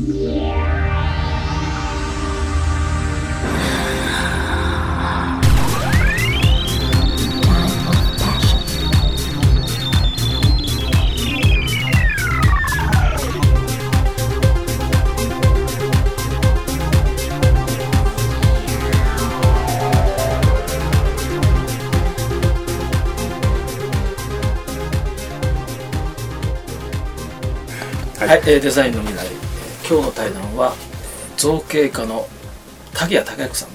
はい、えーデザインの、今日の対談はえー造形家の竹谷孝之さん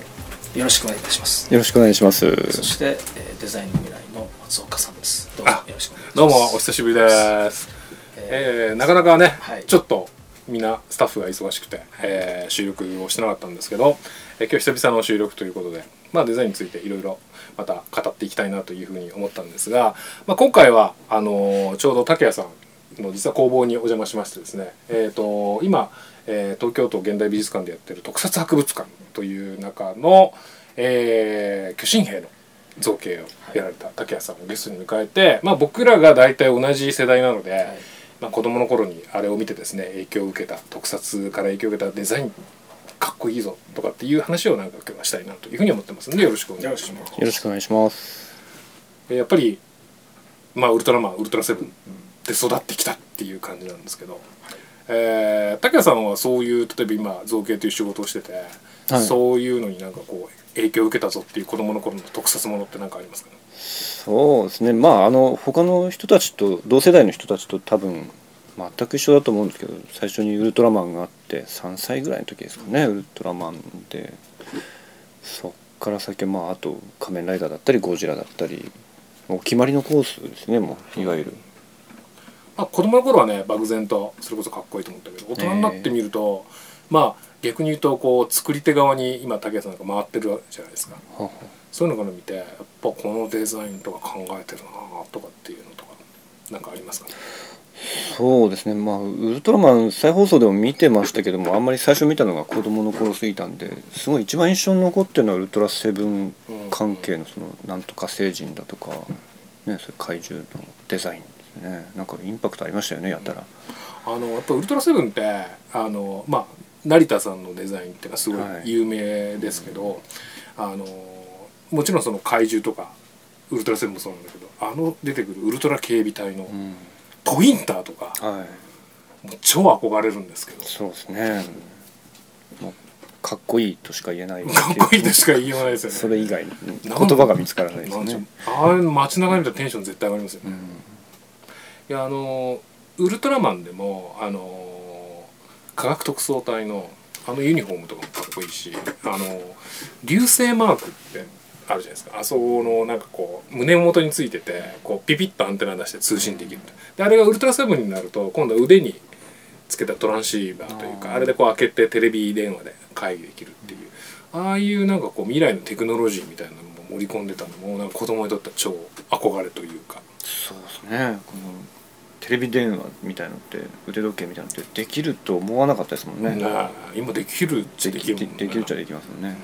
よろしくお願いいたします。よろしくお願いします。そして、えーデザインの未来の松岡さんです。どうもよあろしくお願いします。どうもお久しぶりです、えーなかなかね、はい。ちょっとみんなスタッフが忙しくて、えー収録をしてなかったんですけど、えー今日久々の収録ということで、まあ、デザインについていろいろまた語っていきたいなというふうに思ったんですが、まあ、今回はあのーちょうど竹谷さんの実は工房にお邪魔しましてですね、えー、と今、えー東京都現代美術館でやってる特撮博物館という中の、えー巨神兵の造形をやられた竹谷さんをゲストに迎えて、まあ、僕らが大体同じ世代なので、はいまあ、子供の頃にあれを見てですね影響を受けた特撮から影響を受けたデザインかっこいいぞとかっていう話をなんか今日はしたいなというふうに思ってますのでよろしくお願いします。よろしくお願いします。やっぱり、まあ、ウルトラマンウルトラセブンで育ってきたっていう感じなんですけど、えー、竹谷さんはそういう例えば今造形という仕事をしてて、はいそういうのになんかこう影響を受けたぞっていう子供の頃の特撮ものって何かありますか？ねそうですね。まああの他の人たちと同世代の人たちと多分全く一緒だと思うんですけど、最初にウルトラマンがあって3歳ぐらいの時ですかね。ウルトラマンで、そっから先まああと仮面ライダーだったりゴジラだったり、お決まりのコースですね。もういわゆる。まあ、子供の頃はね漠然とそれこそかっこいいと思ったけど大人になってみると、まあ逆に言うとこう作り手側に今竹谷さんなんか回ってるじゃないですか。ははそういうのから見てやっぱこのデザインとか考えてるなとかっていうのとかなんかありますかね？そうですね。まあウルトラマン再放送でも見てましたけども、あんまり最初見たのが子供の頃すぎたんで、すごい一番印象に残ってるのはウルトラセブン関係のそのなんとか星人だとか、ね、そういう怪獣のデザインねなんかインパクトありましたよねやったら、あのやっぱウルトラセブンってあのまあ成田さんのデザインっていうのはすごいはい。有名ですけど、あのもちろんその怪獣とかウルトラセブンもそうなんだけどあの出てくるウルトラ警備隊のうん。ポインターとかはい。もう超憧れるんですけど。そうですね。もうかっこいいとしか言えないかっこいいとしか言いようがないですよね。それ以外に。言葉が見つからないですね。ああいう街中で見たらテンション絶対上がりますよね、うんいやあのウルトラマンでもあの科学特捜隊のあのユニフォームとかもかっこいいしあの流星マークってあるじゃないですか。あそこのなんかこう胸元についててこうピピッとアンテナ出して通信できるであれがウルトラセブンになると今度は腕につけたトランシーバーというかあれでこう開けてテレビ電話で会議できるっていう。ああいうなんかこう未来のテクノロジーみたいなのも盛り込んでたのもなんか子供にとっては超憧れというか。そうですね。このテレビ電話みたいのって腕時計みたいなのってできると思わなかったですもんね。今できるっちゃできるもんね。できるっちゃできますもんね。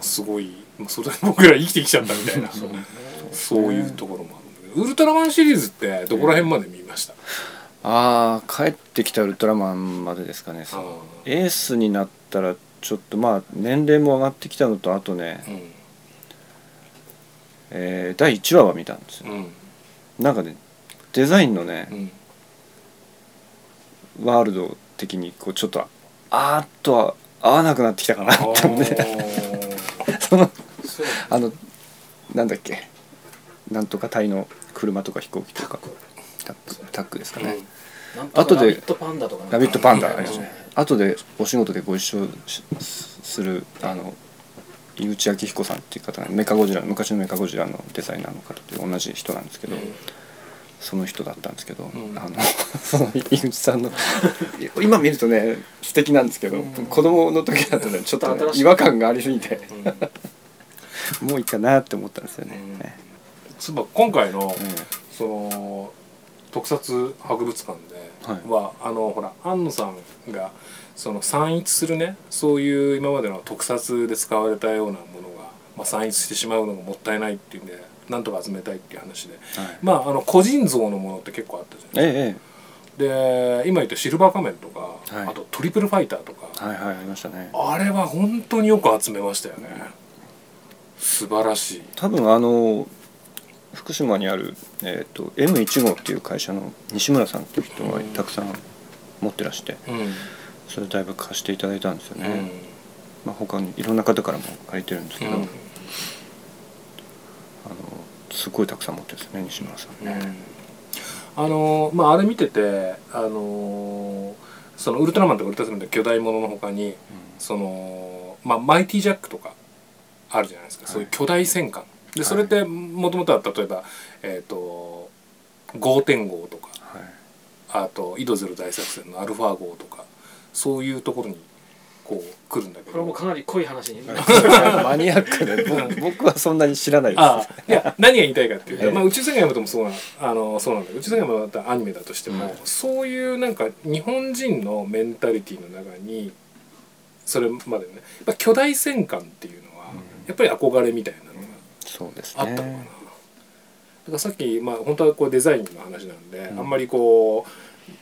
すごいそれで僕ら生きてきちゃったみたいな。そう。いうところもあるんだけどウルトラマンシリーズってどこら辺まで見ました、ああ帰ってきたウルトラマンまでですかね。あエースになったらちょっとまあ年齢も上がってきたのとあとね、ーえー第1話は見たんですよ。うんうん。なんかねデザインのねうん。ワールド的にこうちょっとあーっとは合わなくなってきたかなあって思って。ー。そのあのなんだっけ。なんとか隊の車とか飛行機とかタックですかね、なん後でラビットパンダとかラビットパンダうん。ありますね後でお仕事でご一緒しするあの井口昭彦さんっていう方がメカゴジラ昔のメカゴジラのデザイナーの方で同じ人なんですけど、その人だったんですけど、ん。あの その井口さんの 今見るとね素敵なんですけど、子供の時だとねちょっとね、ちょっと新しい。違和感がありすぎて。うん。もういいかなって思ったんですよね。うん。ねつまり今回のえその特撮博物館ではい。は、あのほら安野さんがその散逸するねそういう今までの特撮で使われたようなものが、まあ、散逸してしまうのがもったいないっていうんでなんとか集めたいっていう話で。えはい。まああの個人像のものって結構あったじゃないえええで今言ったシルバー仮面とか、はい。あとトリプルファイターとか。はいはいありましたね。あれは本当によく集めましたよね。素晴らしい。多分あの福島にある、えー、と M1 号っていう会社の西村さんっていう人がたくさん持ってらしてうん、それだいぶ貸していただいたんですよね、うん。まあ、他にいろんな方からも借りてるんですけど、うんあのすごいたくさん持ってるんですよね西村さん。ね、あのまああれ見ててあのそのウルトラマンとかウルトラセブンって巨大ものの他にそのまあマイティジャックとかあるじゃないですか、はい。そういう巨大戦艦。ではい。それってもともとは例えばえっ、と5.5とかはい。あと井戸ゼロ大作戦のアルファ号とかそういうところにこう来るんだけど。これもかなり濃い話に。マニアックで僕僕はそんなに知らないです。ああいや 何が言いたいかっていうと、ええ。まあ、宇宙戦艦ヤマトもそうなあのそうなんだけど宇宙戦艦ヤマトだったらアニメだとしても、うん。そういうなんか日本人のメンタリティの中にそれまでねやっぱ巨大戦艦っていうのは、うん。やっぱり憧れみたいなのがそうですあったのかな、ねだからさっき、まあ、本当はこうデザインの話なんで、うん。あんまりこう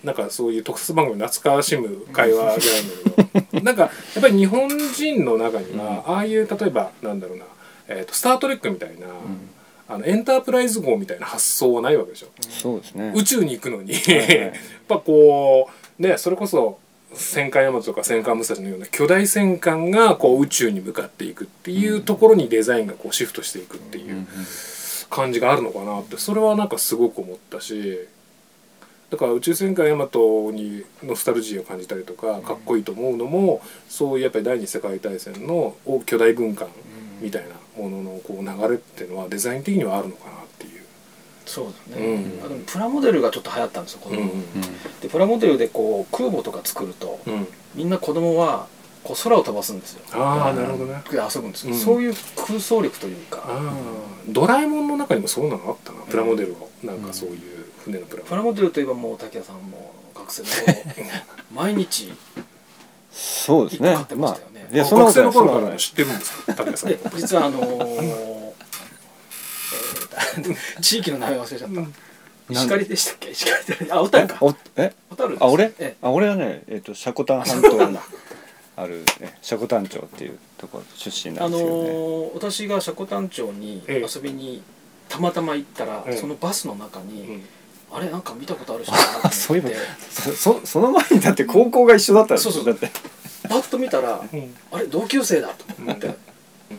なんかそういう特撮番組懐かしむ会話じゃないんだけどなんかやっぱり日本人の中には、ああいう例えばなんだろうな、えーと「スター・トレック」みたいな、うん。あのエンタープライズ号みたいな発想はないわけでしょ、そうですね。宇宙に行くのに、やっぱこうねそれこそ戦艦ヤマトとか戦艦武蔵のような巨大戦艦がこう宇宙に向かっていくっていうところにデザインがこうシフトしていくっていううん。感じがあるのかなってそれはなんかすごく思ったしだから宇宙戦艦ヤマトにノスタルジーを感じたりとかかっこいいと思うのもそういうやっぱり第二次世界大戦の巨大軍艦みたいなもののこう流れっていうのはデザイン的にはあるのかなっていう。そうだね、うん。あでもプラモデルがちょっと流行ったんですよ子供、うんでプラモデルでこう空母とか作るとうん、みんな子供はこう空を飛ばすんですよ。ああなるほどね。で遊ぶんですよ、うん。そういう空想力というか。ああドラえもんの中にもそうなのあったなプラモデルを。なんかそういう船のプラモプラモデルといえばもう竹谷さんも学生の頃 毎日そうですね。一個買ってましたよね。まあいやそんな学生の頃から知ってるんですか？武田さんで実はあのーえー 地域の名前忘れちゃった。石狩でしたっけ？石狩で。あ小樽か。おえ？小樽あ俺？えあ俺はねえっ、と積丹半島にある、ね、積丹町っていうところ出身なあのんですよね、ー私が積丹町にええ。遊びにたまたま行ったら、ええ。そのバスの中に、うんあれなんか見たことある人だなと思ってそういえばそそその前にだって高校が一緒だったんですよそうそう。だって。パッと見たらうん。あれ同級生だと思って、い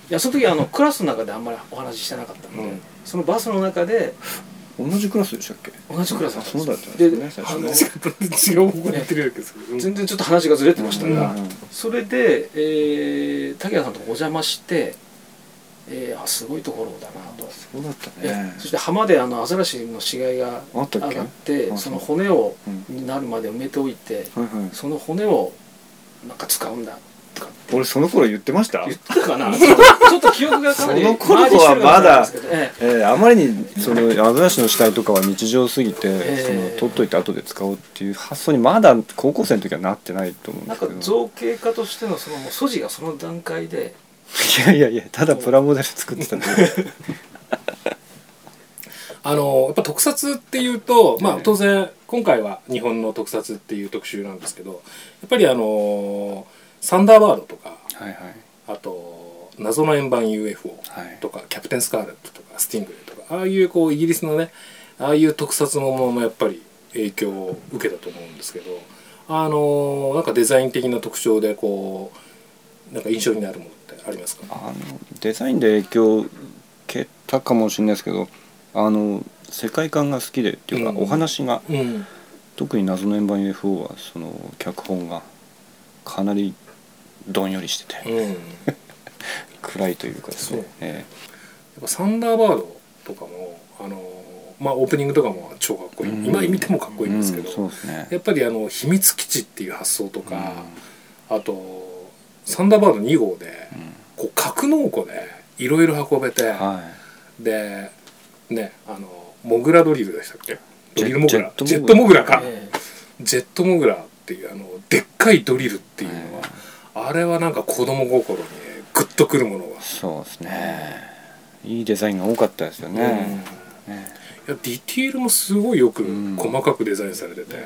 やその時あのクラスの中であんまりお話ししてなかったので、うん。そのバスの中で同じクラスでしたっけ？同じクラスだったんです。そうだったんで違う方向に行ってるわけですけど。全然ちょっと話がずれてました。が、うん。それで、えー、竹谷さんとお邪魔して、えー、あすごいところだな。と、そうだったえねそして浜であのアザラシの死骸があったっけ？上がってあその骨をうん。になるまで埋めておいてはいはい。その骨をなんか使うんだ俺その頃言ってました？言ったかな？ちょっと記憶がかなりその頃はマージしてるかもしれないですけど。ええ。ーあまりにそのアザラシの死体とかは日常すぎて、えその取っといて後で使おうっていう発想にまだ高校生の時はなってないと思うんですけど。んか造形家としてのそのもう素地がその段階で。いやいやいやただプラモデル作ってたんで あのやっぱ特撮っていうと、まあええ当然今回は日本の特撮っていう特集なんですけどやっぱりあのサンダーバードとかはいはい。あと謎の円盤 UFO はい。とかキャプテンスカーレットとかスティングレーとかああいうこうイギリスのねああいう特撮ものもやっぱり影響を受けたと思うんですけどあのなんかデザイン的な特徴でこうなんか印象になるものってありますか？あのデザインで影響を受けたかもしれないですけどあの世界観が好きでっていうか、うん。お話がうん。特に謎の円盤 UFO はその脚本がかなりどんよりしてて、うん。暗いというかですね。そう、っぱサンダーバードとかもあのまあオープニングとかも超かっこいい、うん。今見てもかっこえいいんですけど、うんそうですね。やっぱりあの秘密基地っていう発想とか、うん。あとサンダーバード2号でうん。こう格納庫でいろいろ運べて、はい。でねあのモグラドリルでしたっけ？ドリルモグラ。ジジェットモグラか、えジェットモグラっていうあのでっかいドリルっていうのは、あれはなんか子供心にグッとくるものが、そうですね。いいデザインが多かったですよね、ねやディティールもすごいよくうん。細かくデザインされてて、や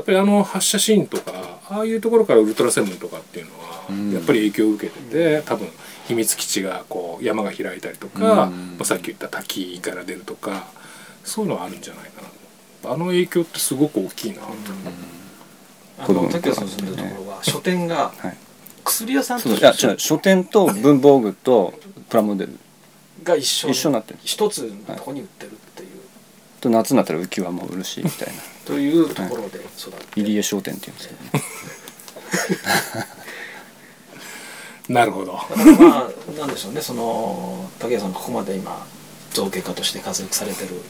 っぱりあの発射シーンとかああいうところからウルトラセブンとかっていうのはうん。やっぱり影響を受けてて多分秘密基地がこう山が開いたりとか、さっき言った滝から出るとかそういうのはあるんじゃないかな。あの影響ってすごく大きいなと、あのの竹谷さんの住んでるところは書店がはい。薬屋さんとそういや違う。書店と文房具とプラモデルが一緒。一緒になってる。一つのとこに売ってるっていう、と夏になったら浮き輪も売るしみたいな。というところで育って、入江商店っていうんですけどね なるほど。だからまあなんでしょうねその竹谷さんがここまで今造形家として活躍されてる、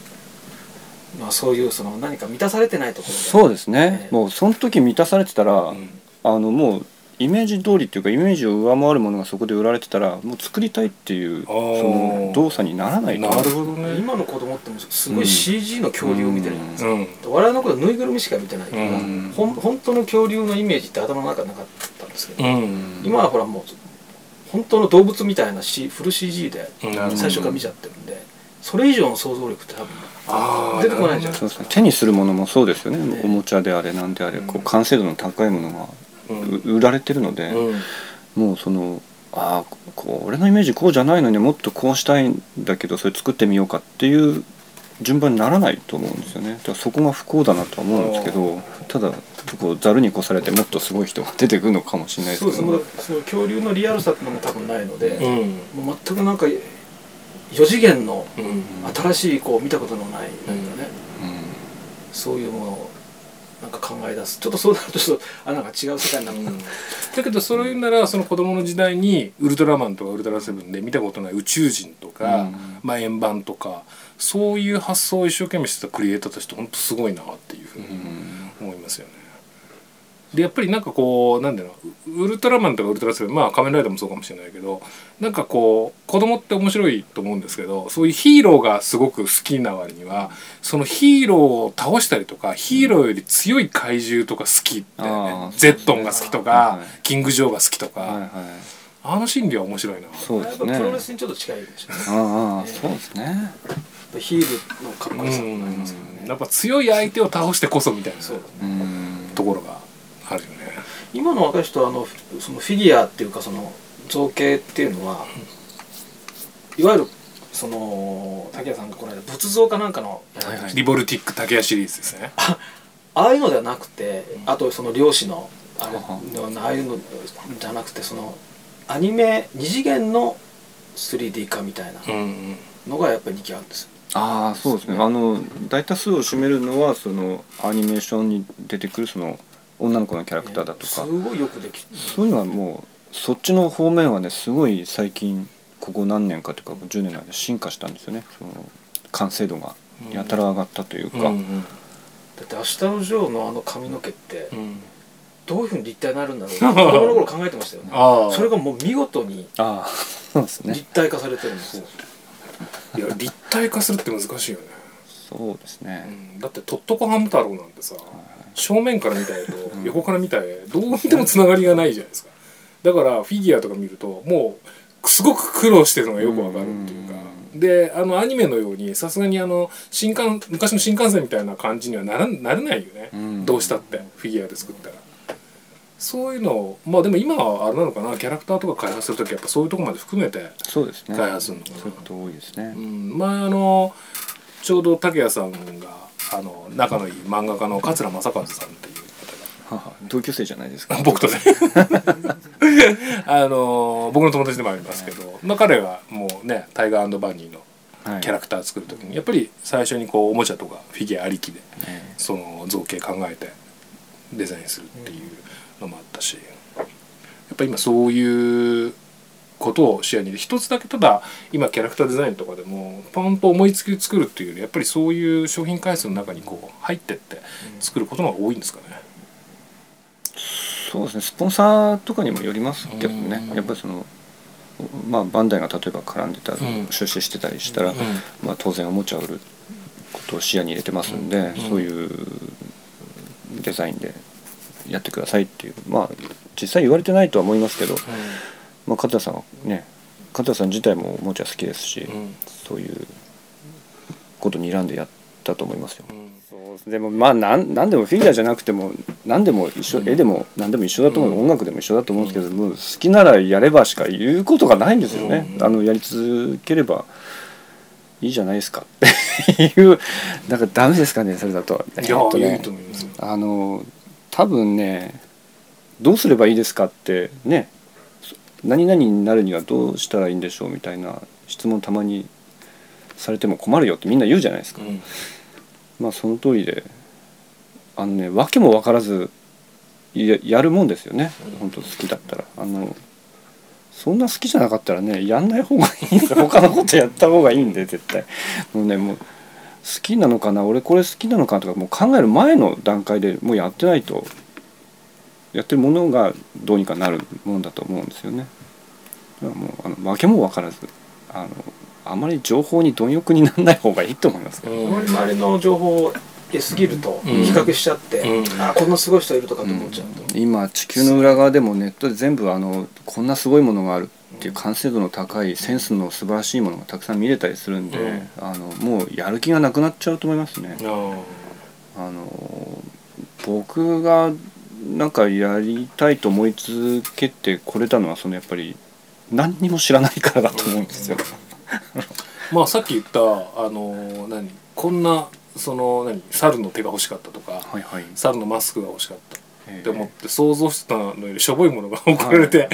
まあ、そういうその何か満たされてないところで。そうですね、ええ。もうその時満たされてたら、うん。あのもうイメージ通りっていうかイメージを上回るものがそこで売られてたらもう作りたいっていうその動作にならないと。なるほどね。今の子供ってもうすごい CG の恐竜を見てるじゃないですか、うん。我々の頃はぬいぐるみしか見てないから、うん。ほん本当の恐竜のイメージって頭の中になかったんですけど、うん。今はほらもう本当の動物みたいな、C、フル CG で最初から見ちゃってるんでそれ以上の想像力って多分出てこないじゃん。そうですね手にするものもそうですよね、ね。おもちゃであれなんであれ、こううん。完成度の高いものが売られてるので、うん。もうそのああこう俺のイメージこうじゃないのにもっとこうしたいんだけどそれ作ってみようかっていう順番にならないと思うんですよね。だからそこが不幸だなとは思うんですけどただこうざるに越されてもっとすごい人が出てくるのかもしれないですけど。そうです。その恐竜のリアルさってのも多分ないので、うん。もう全くなんか4次元のうん。新しいこう見たことのない何かね、うん。そういうものをなんか考え出す。ちょっとそうなるとちょっとあなんか違う世界になる。のかな、だけどそれ言うならその子供の時代にウルトラマンとかウルトラセブンで見たことない宇宙人とか、うん。まあ、円盤とかそういう発想を一生懸命してたクリエイターとして本当すごいなっていうふうに思いますよね。でやっぱりなんかこうなんだろうウルトラマンとかウルトラセブンまあ仮面ライダーもそうかもしれないけどなんかこう子供って面白いと思うんですけどそういうヒーローがすごく好きな割にはそのヒーローを倒したりとかヒーローより強い怪獣とか好きって、あーゼットンが好きとか、はい。キング・ジョーが好きとか、はいはい。あの心理は面白いな。やっそうですね。ぱプロレスにちょっと近いでしょうねああそうですねヒールのかっこよさもありますからね、やっぱ強い相手を倒してこそみたいなそううん。ところがあるよね。今の若い人はあのそのフィギュアっていうかその造形っていうのは、いわゆるその竹谷さんがこの間仏像かなんかのやられてましたリボルティック竹谷シリーズですね。ああいうのではなくてあとその漁師のあれああいうのじゃなくてそのアニメ二次元の 3D 化みたいなうん。のがやっぱり人気あるんですよああそうですね。あの大多数を占めるのはそのアニメーションに出てくるその女の子のキャラクターだとか。すごいよくできそういうのはもうそっちの方面はねすごい最近ここ何年かというか10年の間で進化したんですよね。その完成度がやたら上がったというか、うんうん。だって「明日のジョー」のあの髪の毛ってうん。どういうふうに立体になるんだろう。な 子供の頃考えてましたよね。ああそれがもう見事にああそうですね。立体化されてるんですよいや立体化するって難しいよね。そうですうね、ん。だってとっとこハム太郎なんてさ正面から見た絵と横から見た絵どう見てもつながりがないじゃないですか。だからフィギュアとか見るともうすごく苦労してるのがよくわかるっていうか。であのアニメのようにさすがにあの新幹昔の新幹線みたいな感じにはならなれないよね、うん。どうしたってフィギュアで作ったらそういうのをまあでも今はあれなのかなキャラクターとか開発する時やっぱそういうとこまで含めて、そうですね。開発するのかな。そういうこと多いですね。う、ん、前あのちょうど竹谷さんがあの仲のいい漫画家の桂正和さんっていう。方がはは。同級生じゃないですか。僕とね。あの僕の友達でもありますけど、まあ、彼がもうねタイガーバニーのはい。キャラクター作る時にやっぱり最初にこうおもちゃとかフィギュアありきでね。その造形考えてデザインするっていうのもあったしやっぱ今そういうことを視野に入れ一つだけただ今キャラクターデザインとかでもパンと思いつきで作るっていうよりやっぱりそういう商品開発の中にこう入ってって作ることの方が多いんですかね。そうですね。スポンサーとかにもよりますけどね。うん。やっぱりそのまあバンダイが例えば絡んでた、ん。出資してたりしたら、うん。まあ、当然おもちゃを売ることを視野に入れてますんで、うん。そういうデザインでやってくださいっていうまあ実際言われてないとは思いますけど、まあ、加藤さんはね加藤さん自体もおもちゃ好きですし、うん。そういうことに睨んでやったと思いますよ。そうでもまあなん何でもフィギュアじゃなくても何でも一緒絵でも何でも一緒だと思う、うん。音楽でも一緒だと思うんですけど、もう好きならやればしか言うことがないんですよね、うん。あのやり続ければいいじゃないですかっていうなんかダメですかねそれだと。いやえっとねいいと思いますよ。あの多分ねどうすればいいですかってねそ何々になるにはどうしたらいいんでしょうみたいな質問たまにされても困るよってみんな言うじゃないですか、うん。まあその通りであのね訳も分からずややるもんですよね。本当好きだったら。あのそんな好きじゃなかったらねやんない方がいいんで他のことやった方がいいんで絶対。もうねもう好きなのかな？俺これ好きなのかとかもう考える前の段階でもうやってないとやってるものがどうにかなるものだと思うんですよね。だからもうあの訳も分からずあのあまり情報に貪欲にならない方がいいと思いますけど、うん。あまり周りの情報を得すぎるとうん。比較しちゃって、うん。あこんなすごい人いるとかと思っちゃうと、今地球の裏側でもネットで全部あのこんなすごいものがあるっていう完成度の高いセンスの素晴らしいものがたくさん見れたりするんで、うんあのもうやる気がなくなっちゃうと思いますね。ああの僕がなんかやりたいと思い続けてこれたのはそのやっぱり何にも知らないからだと思うんですよ。ーまあさっき言ったあの何こんなその何猿の手が欲しかったとかはいはい。猿のマスクが欲しかったえって思って想像してたのよりしょぼいものが送られて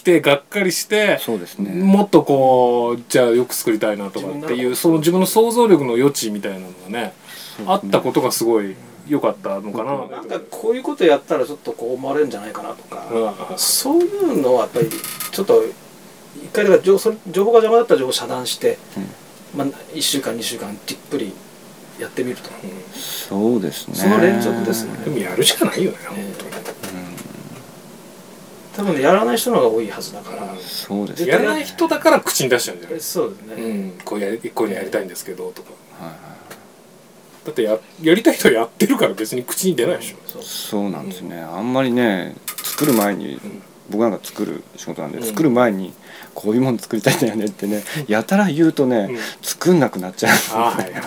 きてがっかりしてそうですね。もっとこうじゃあよく作りたいなとかっていうその自分の想像力の余地みたいなのがねあったことがすごい良かったのかな。なんかこういうことやったらちょっとこう思われるんじゃないかなとか、うん。そういうのはやっぱりちょっと一回だから情報が邪魔だったら情報を遮断して、まあ、1週間2週間じっくりやってみると、そうですね。その連続ですね。でもやるしかないよね本当に。多分ねやらない人の方が多いはずだから、そうですね。やらない人だから口に出しちゃうんじゃない？えそうですね、うん、こうやりこういうのやりたいんですけどとか。はいはい。だってややりたい人はやってるから別に口に出ないでしょ。そうそう。なんですね、あんまりね作る前に、僕なんか作る仕事なんで、うん。作る前にこういうもの作りたいんだよねってねやたら言うとね、うん。作んなくなっちゃう。ああはいはいはい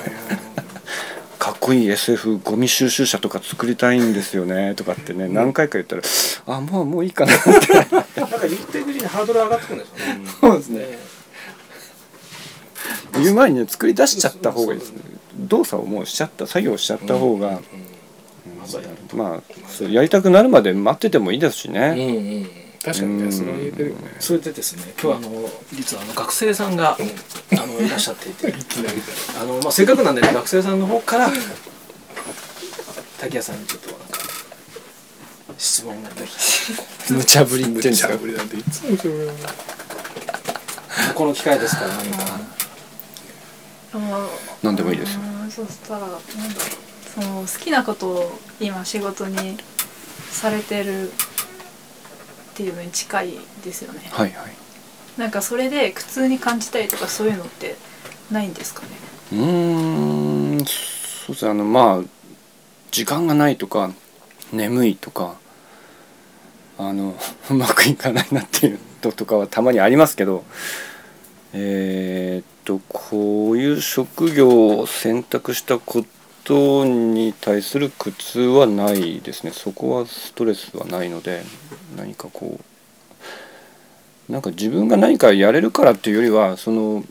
こいい SF ゴミ収集車とか作りたいんですよね とかってね、何回か言ったらあもうもういいかなって。なんか言っていくうちにハードル上がってくるんですよね、そうですね。ね言う前にね作り出しちゃった方がいいですね。動作をもうしちゃった作業しちゃった方が、まずはやるまあやりたくなるまで待っててもいいですしうんね、うんうん確かにねそれは言えてるよね。それでですね今日はあの実はあの学生さんが、あのいらっしゃっていて。あの、まあ、せっかくなんでね学生さんの方から滝谷さんにちょっとなんか質問ができ無茶ぶり無茶ぶりなんていつもこの機会ですから何か。あ何でもいいですそしたらなんだろう。その好きなことを今仕事にされてるっていうのに近いですよね。はいはい。なんかそれで苦痛に感じたりとかそういうのってないんですかね？うーんそうですね。あのまあ時間がないとか眠いとかあの うまくいかないなっていうのとかはたまにありますけどえーっとこういう職業を選択したこと人に対する苦痛はないですね。そこはストレスはないので何かこうなんか自分が何かやれるからっていうよりはその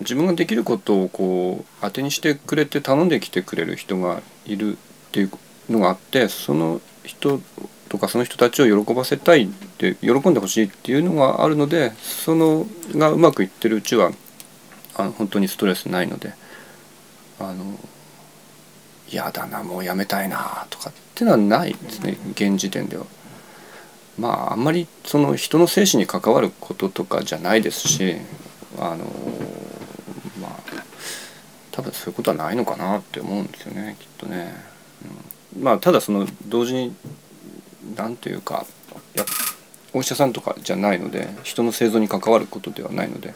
自分ができることをこう当てにしてくれて頼んできてくれる人がいるっていうのがあってその人とかその人たちを喜ばせたいって喜んでほしいっていうのがあるのでそのがうまくいってるうちはあの本当にストレスないのであの嫌だなもうやめたいなとかっていうのはないですね現時点では。まああんまりその人の生死に関わることとかじゃないですしあのまあ多分そういうことはないのかなって思うんですよねきっとね。うん、まあただその同時に何というかやお医者さんとかじゃないので人の生存に関わることではないので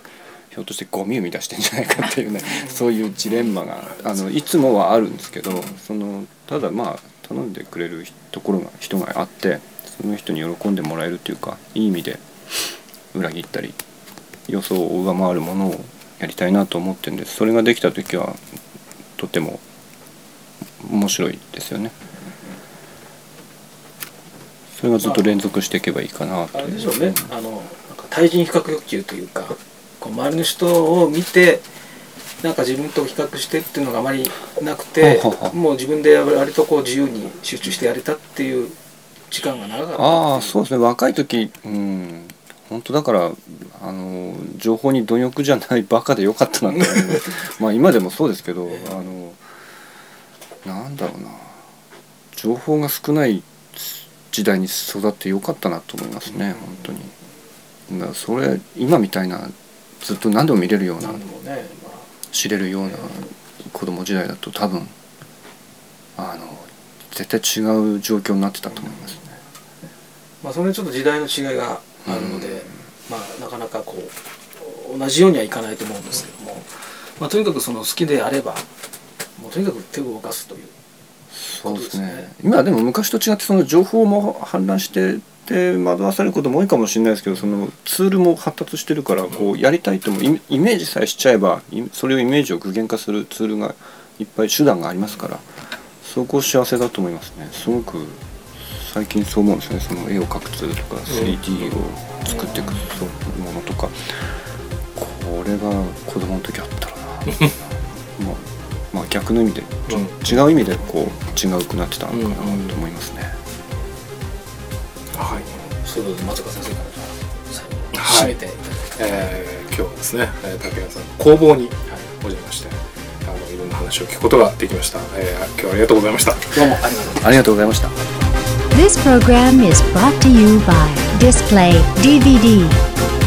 ひょっとしてゴミ生み出してんじゃないかっていうね そういうジレンマがあのいつもはあるんですけどそのただまあ頼んでくれるところが人があってその人に喜んでもらえるっていうかいい意味で裏切ったり予想を上回るものをやりたいなと思ってるんです。それができた時はとても面白いですよね。それがずっと連続していけばいいかなとあれでしょうね。あの対人比較欲求というかこう周りの人を見てなんか自分と比較してっていうのがあまりなくてもう自分で割とこう自由に集中してやれたっていう時間が長かったああそうですね。若い時うん。本当だからあの情報に貪欲じゃないバカでよかったなって まあ今でもそうですけどあのなんだろうな。情報が少ない時代に育ってよかったなと思いますね。本当に。だそれ今みたいなずっと何でも見れるような知れるような子供時代だと多分あの絶対違う状況になってたと思いますね。まあそれにちょっと時代の違いがあるので、まあなかなかこう同じようにはいかないと思うんですけども、まあとにかくその好きであればもうとにかく手を動かすというそうですね。そうですね。今でも昔と違ってその情報も氾濫してて惑わされることも多いかもしれないですけどそのツールも発達してるからこうやりたいともイイメージさえしちゃえばいそれをイメージを具現化するツールがいっぱい手段がありますからそこ幸せだと思いますね。すごく最近そう思うんですね。その絵を描くツールとか 3D を作っていくそうものとか。これが子供の時あったらなまあまあ逆の意味で違う意味でこう違うくなってたのかなと思いますね。はいそうことで松岡先生からはいえー今日はですね、えー竹谷さんの工房にお邪魔してあのいろんな話を聞くことができました、えー今日はありがとうございました。どうもありがとうございましたありがとうございました。This program is brought to you by Display DVD.